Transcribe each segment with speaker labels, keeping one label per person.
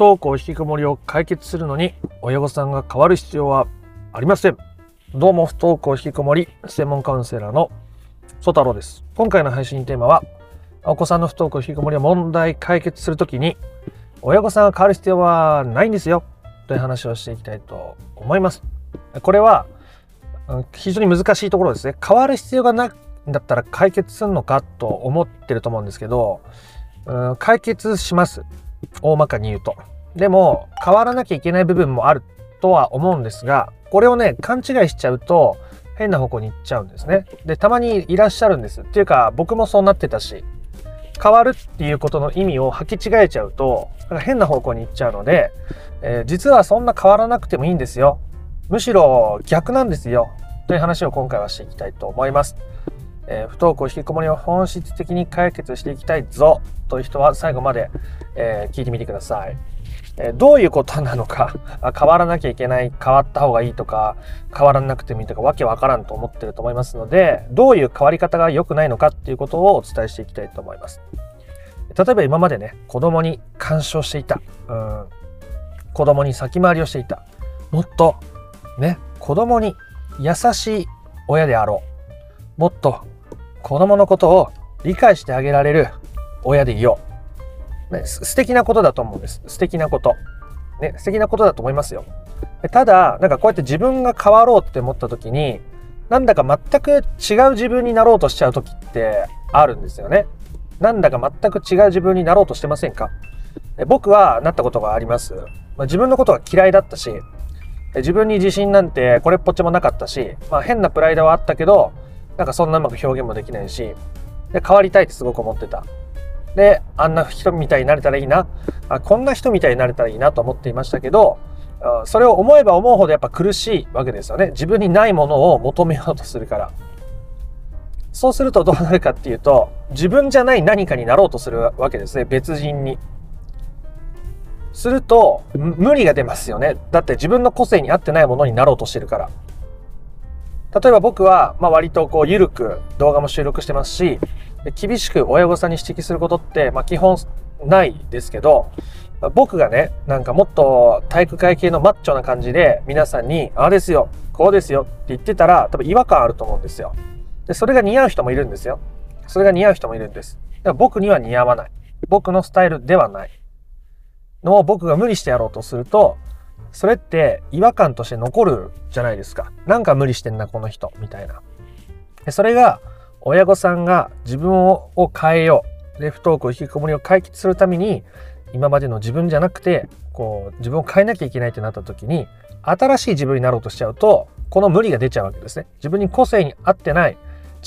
Speaker 1: 登校引きこもりを解決するのに親御さんが変わる必要はありません。どうも不登校引きこもり専門カウンセラーの曽太郎です。今回の配信テーマはお子さんの不登校引きこもりを問題解決するときに親御さんが変わる必要はないんですよ。という話をしていきたいと思います。これは非常に難しいところですね。変わる必要がないんだったら解決するのかと思ってると思うんですけどうん解決します。大まかに言うと。でも変わらなきゃいけない部分もあるとは思うんですがこれをね勘違いしちゃうと変な方向に行っちゃうんですね。でたまにいらっしゃるんです。っていうか僕もそうなってたし変わるっていうことの意味を履き違えちゃうと変な方向に行っちゃうので、えー、実はそんな変わらなくてもいいんですよ。むしろ逆なんですよ。という話を今回はしていきたいと思います。えー、不登校引きこもりを本質的に解決していきたいぞという人は最後まで、えー、聞いてみてください。えー、どういうことなのか 変わらなきゃいけない変わった方がいいとか変わらなくてもいいとかわけわからんと思ってると思いますのでどういう変わり方が良くないのかっていうことをお伝えしていきたいと思います。例えば今までね子供に干渉していた、うん、子供に先回りをしていたもっとね子供に優しい親であろうもっと子供のことを理解してあげられる親でいよう。ね、素敵なことだと思うんです。素敵なこと。ね、素敵なことだと思いますよ。ただ、なんかこうやって自分が変わろうって思った時に、なんだか全く違う自分になろうとしちゃう時ってあるんですよね。なんだか全く違う自分になろうとしてませんか？僕はなったことがあります。まあ、自分のことが嫌いだったし、自分に自信なんてこれっぽっちもなかったし、まあ、変なプライドはあったけど、なんかそんなうまく表現もできないし、で、変わりたいってすごく思ってた。で、あんな人みたいになれたらいいな、あこんな人みたいになれたらいいなと思っていましたけど、それを思えば思うほどやっぱ苦しいわけですよね。自分にないものを求めようとするから。そうするとどうなるかっていうと、自分じゃない何かになろうとするわけですね。別人に。すると、無理が出ますよね。だって自分の個性に合ってないものになろうとしてるから。例えば僕は、まあ、割とこう、緩く動画も収録してますし、厳しく親御さんに指摘することって、まあ、基本ないですけど、僕がね、なんかもっと体育会系のマッチョな感じで皆さんに、ああですよ、こうですよって言ってたら、多分違和感あると思うんですよ。で、それが似合う人もいるんですよ。それが似合う人もいるんです。だから僕には似合わない。僕のスタイルではない。のを僕が無理してやろうとすると、それって違和感として残るじゃないですか。なんか無理してんな、この人、みたいな。それが、親御さんが自分を変えよう。で、不登校引きこもりを解決するために、今までの自分じゃなくて、こう、自分を変えなきゃいけないってなった時に、新しい自分になろうとしちゃうと、この無理が出ちゃうわけですね。自分に個性に合ってない、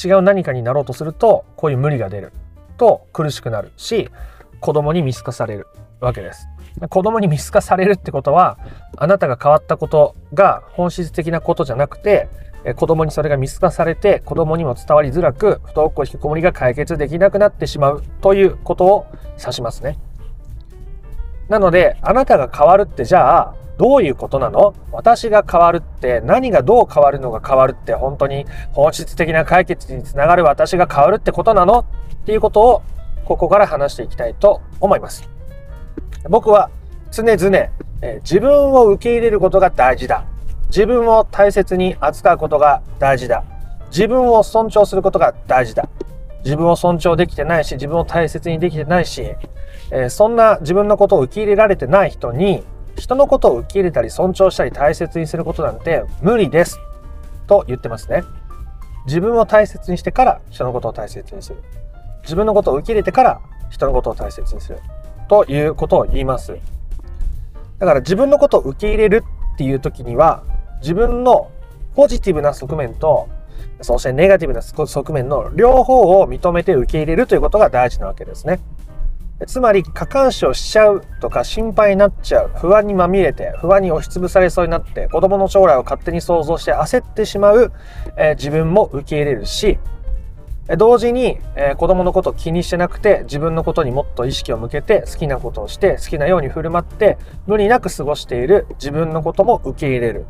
Speaker 1: 違う何かになろうとすると、こういう無理が出ると苦しくなるし、子供に見透かされるわけです。子供に見透かされるってことは、あなたが変わったことが本質的なことじゃなくて、子供にそれが見透かされて、子供にも伝わりづらく、不登校引きこもりが解決できなくなってしまうということを指しますね。なので、あなたが変わるってじゃあ、どういうことなの？私が変わるって何がどう変わるのが変わるって本当に本質的な解決につながる私が変わるってことなの？っていうことをここから話していきたいと思います。僕は常々、え自分を受け入れることが大事だ。自分を大切に扱うことが大事だ。自分を尊重することが大事だ。自分を尊重できてないし、自分を大切にできてないし、え、そんな自分のことを受け入れられてない人に、人のことを受け入れたり尊重したり大切にすることなんて無理です。と言ってますね。自分を大切にしてから人のことを大切にする。自分のことを受け入れてから人のことを大切にする。ということを言います。だから自分のことを受け入れるっていう時には、自分のポジティブな側面と、そしてネガティブな側面の両方を認めて受け入れるということが大事なわけですね。つまり過干渉しちゃうとか心配になっちゃう不安にまみれて不安に押しつぶされそうになって子供の将来を勝手に想像して焦ってしまう、えー、自分も受け入れるし同時に、えー、子供のことを気にしてなくて自分のことにもっと意識を向けて好きなことをして好きなように振る舞って無理なく過ごしている自分のことも受け入れる。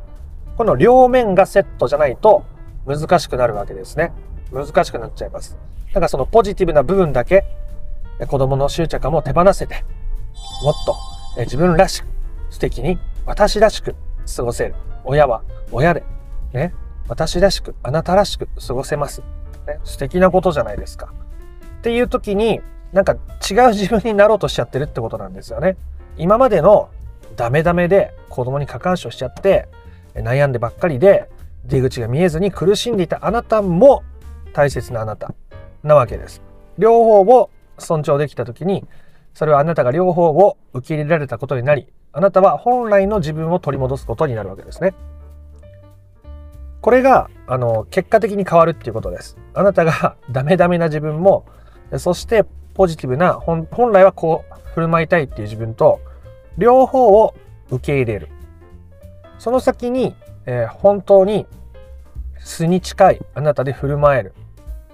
Speaker 1: この両面がセットじゃないと難しくなるわけですね。難しくなっちゃいます。だからそのポジティブな部分だけ子供の執着感も手放せてもっと自分らしく素敵に私らしく過ごせる。親は親でね私らしくあなたらしく過ごせます、ね、素敵なことじゃないですか。っていう時になんか違う自分になろうとしちゃってるってことなんですよね。今までのダメダメで子供に過干渉しちゃって悩んでばっかりで出口が見えずに苦しんでいたあなたも大切なあなたなわけです。両方を尊重できた時にそれはあなたが両方を受け入れられたことになりあなたは本来の自分を取り戻すことになるわけですね。これがあの結果的に変わるっていうことです。あなたが ダメダメな自分もそしてポジティブな本来はこう振る舞いたいっていう自分と両方を受け入れる。その先に、えー、本当に素に近いあなたで振る舞える。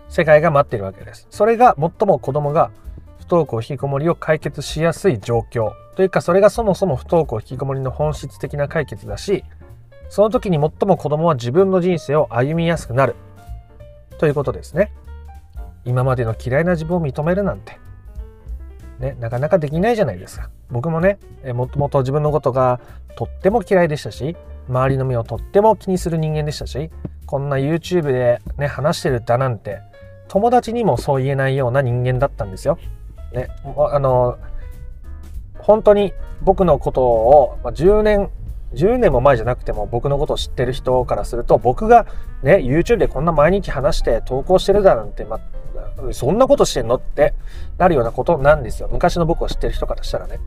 Speaker 1: 世界が待っているわけです。それが最も子供が不登校引きこもりを解決しやすい状況。というかそれがそもそも不登校引きこもりの本質的な解決だしその時に最も子供は自分の人生を歩みやすくなるということですね今までの嫌いな自分を認めるなんてね、なかなかできないじゃないですか。僕もね、もともと自分のことがとっても嫌いでしたし、周りの目をとっても気にする人間でしたし、こんな YouTube でね、話してるだなんて、友達にもそう言えないような人間だったんですよ。ね、あの、本当に僕のことを、10年、10年も前じゃなくても僕のことを知ってる人からすると、僕がね、YouTube でこんな毎日話して投稿してるだなんて、まそんなことしてんの？ってなるようなことなんですよ。昔の僕を知ってる人からしたらね。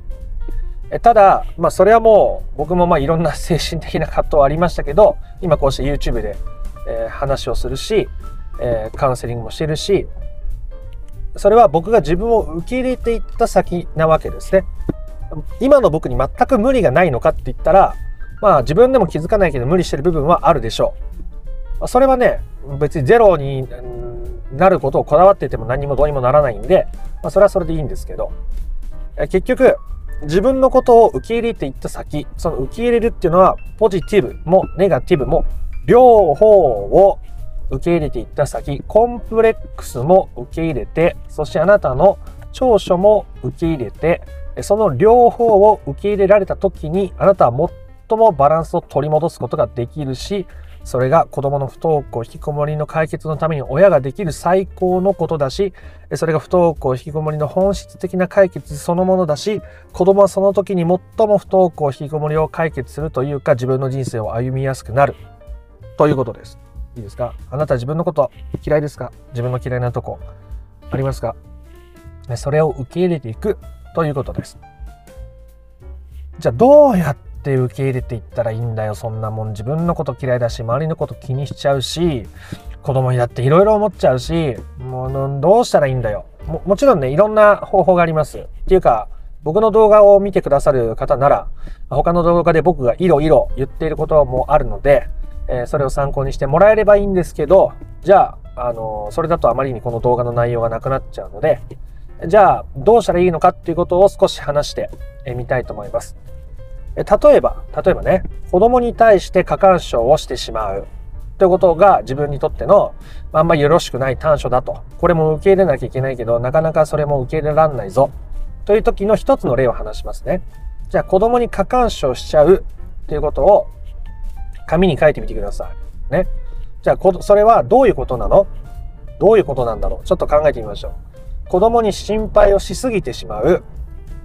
Speaker 1: えただ、まあそれはもう僕もまあいろんな 精神的な葛藤はありましたけど、今こうして YouTube で、えー、話をするし、えー、カウンセリングもしてるし、それは僕が自分を受け入れていった先なわけですね。今の僕に全く無理がないのかって言ったら、まあ自分でも気づかないけど無理してる部分はあるでしょう。それはね、別にゼロになることをこだわっていても何もどうにもならないんで、まあ、それはそれでいいんですけど、結局、自分のことを受け入れていった先、その受け入れるっていうのは、ポジティブもネガティブも、両方を受け入れていった先、コンプレックスも受け入れて、そしてあなたの長所も受け入れて、その両方を受け入れられた時に、あなたは最もバランスを取り戻すことができるし、それが子供の不登校引きこもりの解決のために親ができる最高のことだし、それが不登校引きこもりの本質的な解決そのものだし、子供はその時に最も不登校引きこもりを解決するというか自分の人生を歩みやすくなるということです。いいですか？あなた自分のこと嫌いですか？自分の嫌いなとこありますか？それを受け入れていくということです。じゃあどうやってって受け入れていったらいいんだよ。そんなもん。自分のこと嫌いだし周りのこと気にしちゃうし子供にだっていろいろ思っちゃうしもうどうしたらいいんだよ。ももちろんねいろんな方法があります。っていうか僕の動画を見てくださる方なら他の動画で僕がいろいろ言っていることもあるので、えー、それを参考にしてもらえればいいんですけどじゃあ、あのー、それだとあまりにこの動画の内容がなくなっちゃうのでじゃあどうしたらいいのかっていうことを少し話してみたいと思います。例えば、例えばね、子供に対して過干渉をしてしまう。ということが自分にとってのあんまよろしくない短所だと。これも受け入れなきゃいけないけど、なかなかそれも受け入れられないぞ。という時の一つの例を話しますね。じゃあ子供に過干渉しちゃうということを紙に書いてみてください。ね。じゃあそれはどういうことなの？どういうことなんだろう？ちょっと考えてみましょう。子供に心配をしすぎてしまう。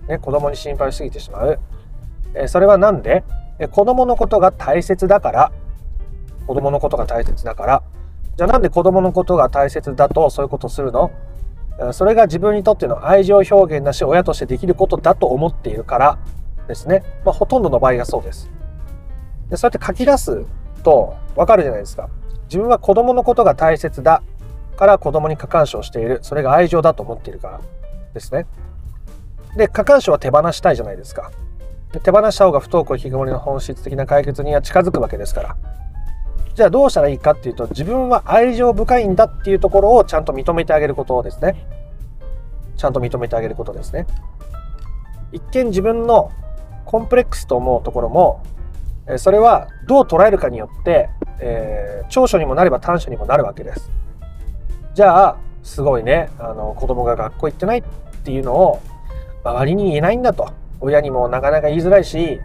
Speaker 1: ね、子供に心配をしすぎてしまう。それは何で？子供のことが大切だから。子供のことが大切だから。じゃあなんで子供のことが大切だとそういうことするの？それが自分にとっての愛情表現だし親としてできることだと思っているから。ですね、まあ、ほとんどの場合がそうです。でそうやって書き出すとわかるじゃないですか。自分は子供のことが大切だから子供に過干渉している。それが愛情だと思っているから。ですね。で過干渉は手放したいじゃないですか。手放した方が不登校引きこもりの本質的な解決には近づくわけですから。じゃあどうしたらいいかっていうと、自分は愛情深いんだっていうところをちゃんと認めてあげることですね。ちゃんと認めてあげることですね。一見自分のコンプレックスと思うところも、それはどう捉えるかによって、えー、長所にもなれば短所にもなるわけです。じゃあ、すごいね、あの子供が学校行ってないっていうのを周りに言えないんだと。親にもなかなか言いづらいし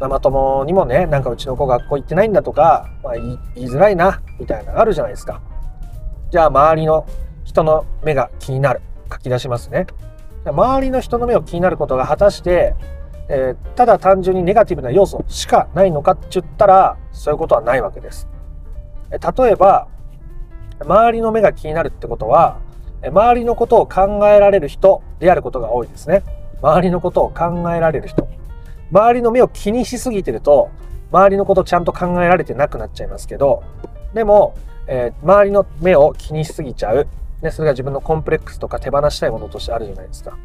Speaker 1: ママ友にもねなんかうちの子学校行ってないんだとか、まあ、言いづらいなみたいなのあるじゃないですか。じゃあ周りの人の目が気になる。書き出しますね。周りの人の目を気になることが果たして、えー、ただ単純にネガティブな要素しかないのかって言ったらそういうことはないわけです。例えば周りの目が気になるってことは周りのことを考えられる人であることが多いですね。周りのことを考えられる人。周りの目を気にしすぎてると周りのことちゃんと考えられてなくなっちゃいますけどでも、えー、周りの目を気にしすぎちゃう、ね、それが自分のコンプレックスとか手放したいものとしてあるじゃないですか。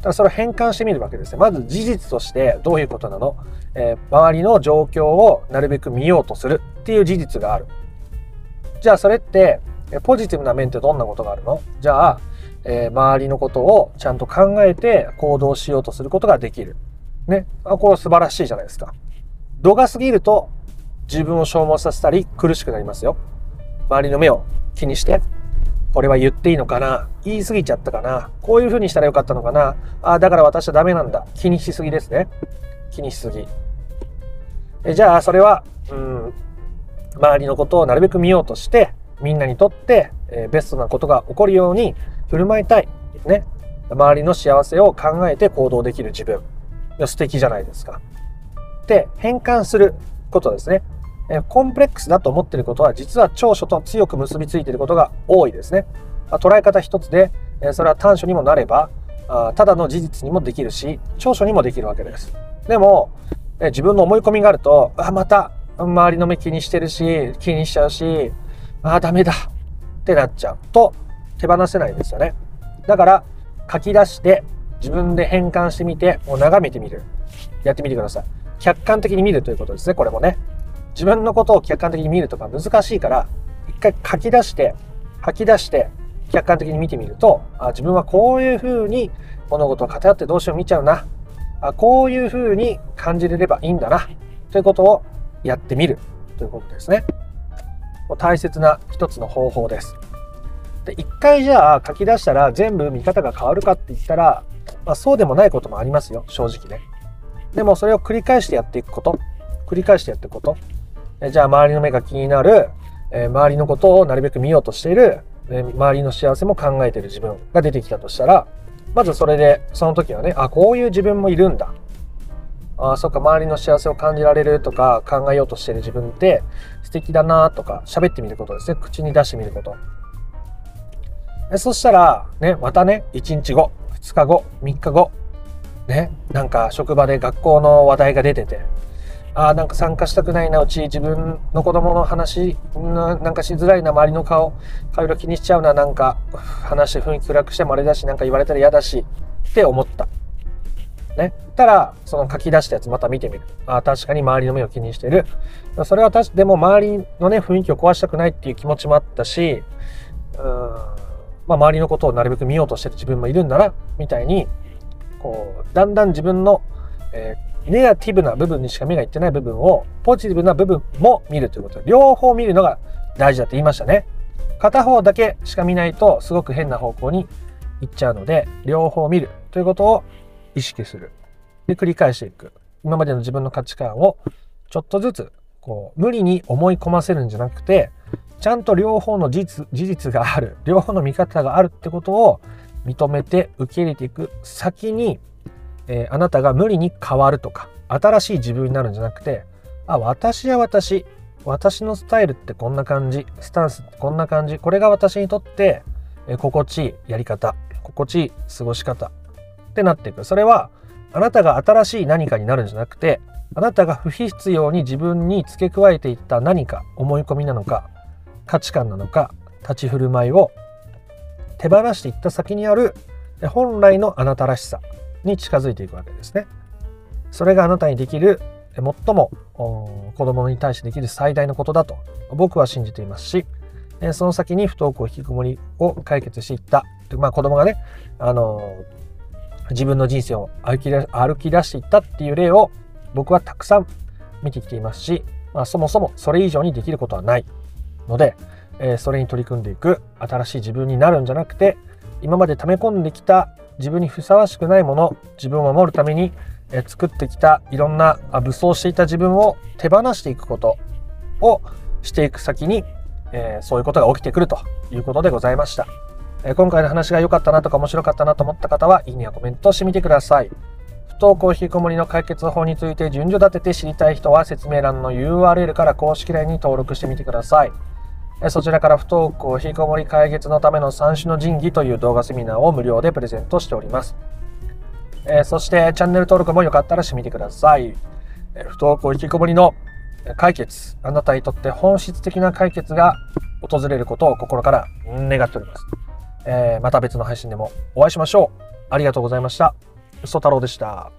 Speaker 1: だそれを変換してみるわけですねまず事実としてどういうことなの、えー、周りの状況をなるべく見ようとするっていう事実がある。じゃあそれってポジティブな面ってどんなことがあるの？じゃあ、えー、周りのことをちゃんと考えて行動しようとすることができる。ね。あ、これ素晴らしいじゃないですか。度が過ぎると自分を消耗させたり苦しくなりますよ。周りの目を気にして、これは言っていいのかな？言い過ぎちゃったかな？こういうふうにしたらよかったのかな？あ、だから私はダメなんだ。気にしすぎですね。気にしすぎ。えじゃあ、それは、うん、周りのことをなるべく見ようとして、みんなにとって、えベストなことが起こるように振る舞いたい。ね。周りの幸せを考えて行動できる自分。素敵じゃないですか。で、変換することですね。えコンプレックスだと思っていることは実は長所と強く結びついていることが多いですね。ま捉え方一つで、えそれは短所にもなれば、あただの事実にもできるし、長所にもできるわけです。でも、え自分の思い込みがあると、あ、また周りの目気にしてるし、気にしちゃうし、ああ、ダメだってなっちゃうと手放せないんですよね。だから書き出して自分で変換してみて、もう眺めてみる。やってみてください。客観的に見るということですね、これもね。自分のことを客観的に見るとか難しいから、一回書き出して、吐き出して、客観的に見てみると、あ自分はこういうふうに物事を偏ってどうしよう見ちゃうな。あこういうふうに感じれればいいんだな。ということをやってみるということですね。大切な一つの方法です。で一回じゃあ書き出したら全部見方が変わるかって言ったら、まあ、そうでもないこともありますよ正直ね。でもそれを繰り返してやっていくこと。繰り返してやっていくこと。じゃあ周りの目が気になる、えー、周りのことをなるべく見ようとしている、えー、周りの幸せも考えてる自分が出てきたとしたらまずそれでその時はねあこういう自分もいるんだ。あそっか周りの幸せを感じられるとか考えようとしてる自分って素敵だなとか喋ってみることですね。口に出してみること。そしたらねまたね1日後2日後3日後ねなんか職場で学校の話題が出ててああなんか参加したくないなうち自分の子供の話なんかしづらいな周りの顔顔色気にしちゃうななんか話雰囲気暗くしてもあれだしなんか言われたら嫌だしって思った。ね。たら、その書き出したやつまた見てみる。あ、確かに周りの目を気にしてる。それは確でも周りのね、雰囲気を壊したくないっていう気持ちもあったし、うん、まあ、周りのことをなるべく見ようとしてる自分もいるんだな、みたいに、こう、だんだん自分の、えー、ネガティブな部分にしか目がいってない部分を、ポジティブな部分も見るということ、両方見るのが大事だって言いましたね。片方だけしか見ないと、すごく変な方向に行っちゃうので、両方見るということを意識する。で、繰り返していく。今までの自分の価値観をちょっとずつ、こう、無理に思い込ませるんじゃなくて、ちゃんと両方の事実事実がある、両方の見方があるってことを認めて受け入れていく。先に、えー、あなたが無理に変わるとか、新しい自分になるんじゃなくて、あ、私は私、私のスタイルってこんな感じ、スタンスってこんな感じ、これが私にとって、えー、心地いいやり方、心地いい過ごし方。ってなっていく。それはあなたが新しい何かになるんじゃなくてあなたが不必要に自分に付け加えていった何か思い込みなのか価値観なのか立ち振る舞いを手放していった先にある本来のあなたらしさに近づいていくわけですね。それがあなたにできる最も子供に対してできる最大のことだと僕は信じていますしその先に不登校引きこもりを解決していった、まあ、子供がねあの自分の人生を歩き歩き出していったっていう例を僕はたくさん見てきていますし、まあ、そもそもそれ以上にできることはないので、えー、それに取り組んでいく新しい自分になるんじゃなくて今まで溜め込んできた自分にふさわしくないもの自分を守るためにえ作ってきたいろんな武装していた自分を手放していくことをしていく先に、えー、そういうことが起きてくるということでございました。え、今回の話が良かったなとか面白かったなと思った方は、いいねやコメントしてみてください。不登校引きこもりの解決法について順序立てて知りたい人は説明欄の URL から公式 LINE に登録してみてください。そちらから不登校引きこもり解決のための三種の神器という動画セミナーを無料でプレゼントしております。え、そしてチャンネル登録もよかったらしてみてください。え、不登校引きこもりの解決、あなたにとって本質的な解決が訪れることを心から願っております。えー、また別の配信でもお会いしましょう。ありがとうございました。嘘太郎でした。